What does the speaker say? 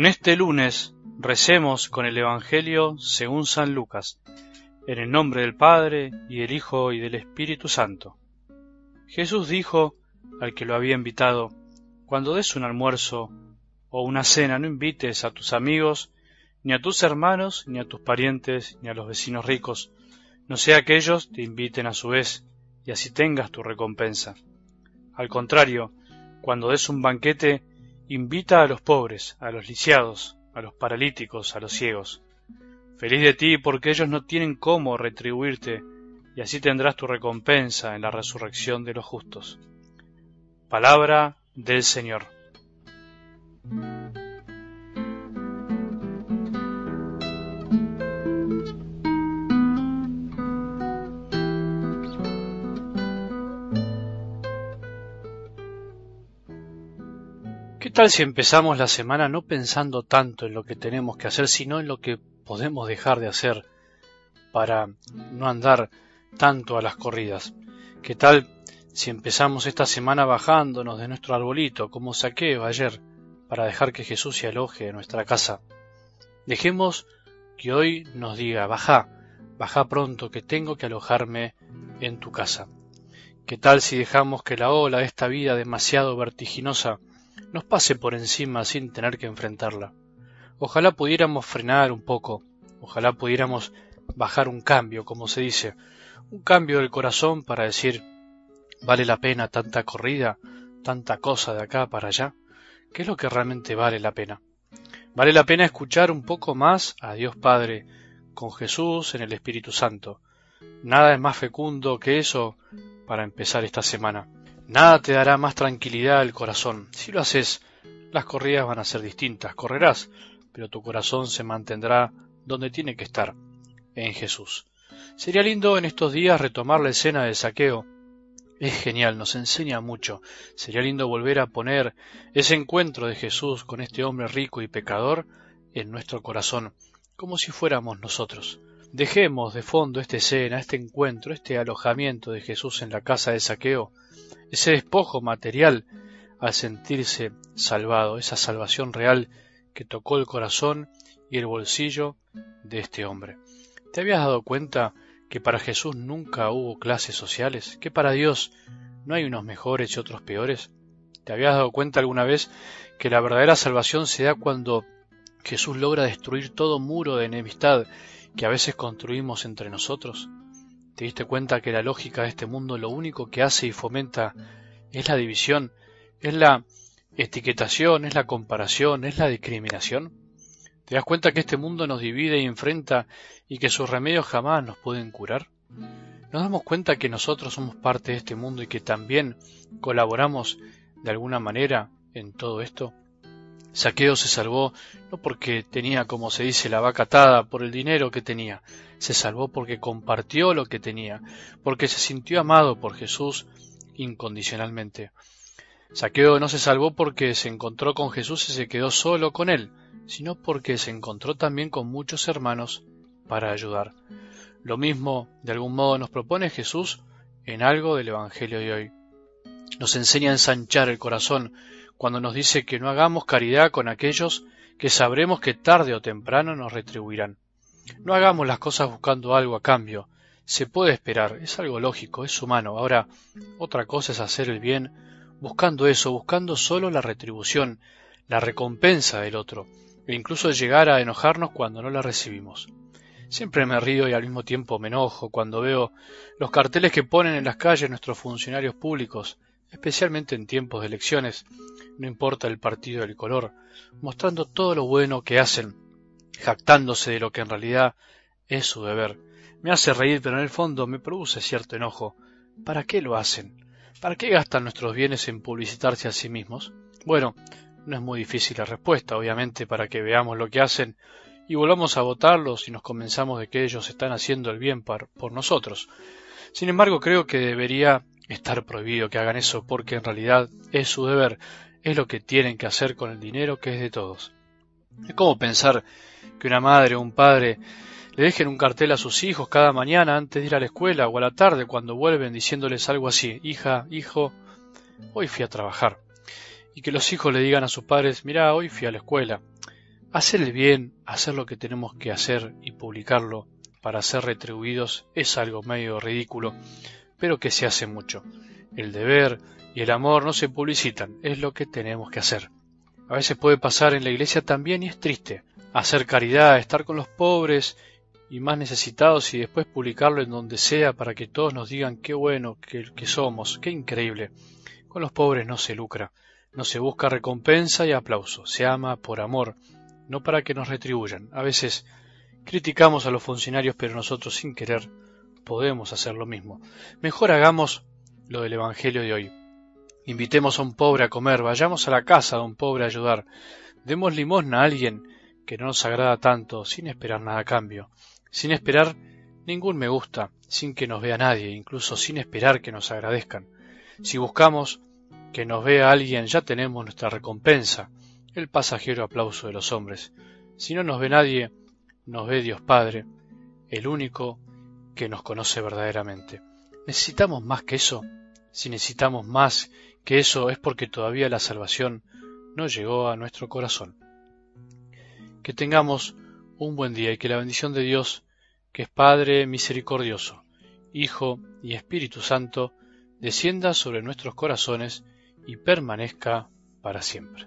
En este lunes recemos con el Evangelio según San Lucas, en el nombre del Padre y del Hijo y del Espíritu Santo. Jesús dijo al que lo había invitado, cuando des un almuerzo o una cena no invites a tus amigos, ni a tus hermanos, ni a tus parientes, ni a los vecinos ricos, no sea que ellos te inviten a su vez, y así tengas tu recompensa. Al contrario, cuando des un banquete, invita a los pobres, a los lisiados, a los paralíticos, a los ciegos. Feliz de ti porque ellos no tienen cómo retribuirte, y así tendrás tu recompensa en la resurrección de los justos. Palabra del Señor. ¿Qué tal si empezamos la semana no pensando tanto en lo que tenemos que hacer, sino en lo que podemos dejar de hacer para no andar tanto a las corridas? ¿Qué tal si empezamos esta semana bajándonos de nuestro arbolito, como saqueo ayer, para dejar que Jesús se aloje en nuestra casa? Dejemos que hoy nos diga, baja, baja pronto, que tengo que alojarme en tu casa. ¿Qué tal si dejamos que la ola de esta vida demasiado vertiginosa nos pase por encima sin tener que enfrentarla. Ojalá pudiéramos frenar un poco, ojalá pudiéramos bajar un cambio, como se dice, un cambio del corazón para decir, ¿vale la pena tanta corrida, tanta cosa de acá para allá? ¿Qué es lo que realmente vale la pena? Vale la pena escuchar un poco más a Dios Padre, con Jesús en el Espíritu Santo. Nada es más fecundo que eso para empezar esta semana. Nada te dará más tranquilidad al corazón. Si lo haces, las corridas van a ser distintas. Correrás, pero tu corazón se mantendrá donde tiene que estar, en Jesús. Sería lindo en estos días retomar la escena del saqueo. Es genial, nos enseña mucho. Sería lindo volver a poner ese encuentro de Jesús con este hombre rico y pecador en nuestro corazón, como si fuéramos nosotros. Dejemos de fondo esta escena, este encuentro, este alojamiento de Jesús en la casa de saqueo, ese despojo material al sentirse salvado, esa salvación real que tocó el corazón y el bolsillo de este hombre. ¿Te habías dado cuenta que para Jesús nunca hubo clases sociales? ¿Que para Dios no hay unos mejores y otros peores? ¿Te habías dado cuenta alguna vez que la verdadera salvación se da cuando Jesús logra destruir todo muro de enemistad que a veces construimos entre nosotros? ¿Te diste cuenta que la lógica de este mundo lo único que hace y fomenta es la división, es la etiquetación, es la comparación, es la discriminación? ¿Te das cuenta que este mundo nos divide y enfrenta y que sus remedios jamás nos pueden curar? ¿Nos damos cuenta que nosotros somos parte de este mundo y que también colaboramos de alguna manera en todo esto? Saqueo se salvó no porque tenía, como se dice, la vaca atada por el dinero que tenía, se salvó porque compartió lo que tenía, porque se sintió amado por Jesús incondicionalmente. Saqueo no se salvó porque se encontró con Jesús y se quedó solo con él, sino porque se encontró también con muchos hermanos para ayudar. Lo mismo, de algún modo, nos propone Jesús en algo del Evangelio de hoy. Nos enseña a ensanchar el corazón, cuando nos dice que no hagamos caridad con aquellos que sabremos que tarde o temprano nos retribuirán. No hagamos las cosas buscando algo a cambio. Se puede esperar, es algo lógico, es humano. Ahora, otra cosa es hacer el bien buscando eso, buscando solo la retribución, la recompensa del otro, e incluso llegar a enojarnos cuando no la recibimos. Siempre me río y al mismo tiempo me enojo cuando veo los carteles que ponen en las calles nuestros funcionarios públicos, especialmente en tiempos de elecciones, no importa el partido el color, mostrando todo lo bueno que hacen, jactándose de lo que en realidad es su deber. Me hace reír, pero en el fondo me produce cierto enojo. ¿Para qué lo hacen? ¿Para qué gastan nuestros bienes en publicitarse a sí mismos? Bueno, no es muy difícil la respuesta, obviamente, para que veamos lo que hacen y volvamos a votarlos y nos convenzamos de que ellos están haciendo el bien por nosotros. Sin embargo, creo que debería estar prohibido que hagan eso porque en realidad es su deber es lo que tienen que hacer con el dinero que es de todos. Es como pensar que una madre o un padre le dejen un cartel a sus hijos cada mañana antes de ir a la escuela o a la tarde cuando vuelven diciéndoles algo así, hija, hijo, hoy fui a trabajar. Y que los hijos le digan a sus padres, mira, hoy fui a la escuela. Hacer el bien, hacer lo que tenemos que hacer y publicarlo para ser retribuidos es algo medio ridículo, pero que se hace mucho. El deber y el amor no se publicitan, es lo que tenemos que hacer. A veces puede pasar en la iglesia también y es triste. Hacer caridad, estar con los pobres y más necesitados y después publicarlo en donde sea para que todos nos digan qué bueno que, que somos, qué increíble. Con los pobres no se lucra, no se busca recompensa y aplauso, se ama por amor, no para que nos retribuyan. A veces criticamos a los funcionarios, pero nosotros sin querer podemos hacer lo mismo. Mejor hagamos lo del Evangelio de hoy. Invitemos a un pobre a comer, vayamos a la casa de un pobre a ayudar, demos limosna a alguien que no nos agrada tanto, sin esperar nada a cambio, sin esperar ningún me gusta, sin que nos vea nadie, incluso sin esperar que nos agradezcan. Si buscamos que nos vea alguien, ya tenemos nuestra recompensa, el pasajero aplauso de los hombres. Si no nos ve nadie, nos ve Dios Padre, el único que nos conoce verdaderamente. ¿Necesitamos más que eso? Si necesitamos más que eso es porque todavía la salvación no llegó a nuestro corazón. Que tengamos un buen día y que la bendición de Dios, que es Padre misericordioso, Hijo y Espíritu Santo, descienda sobre nuestros corazones y permanezca para siempre.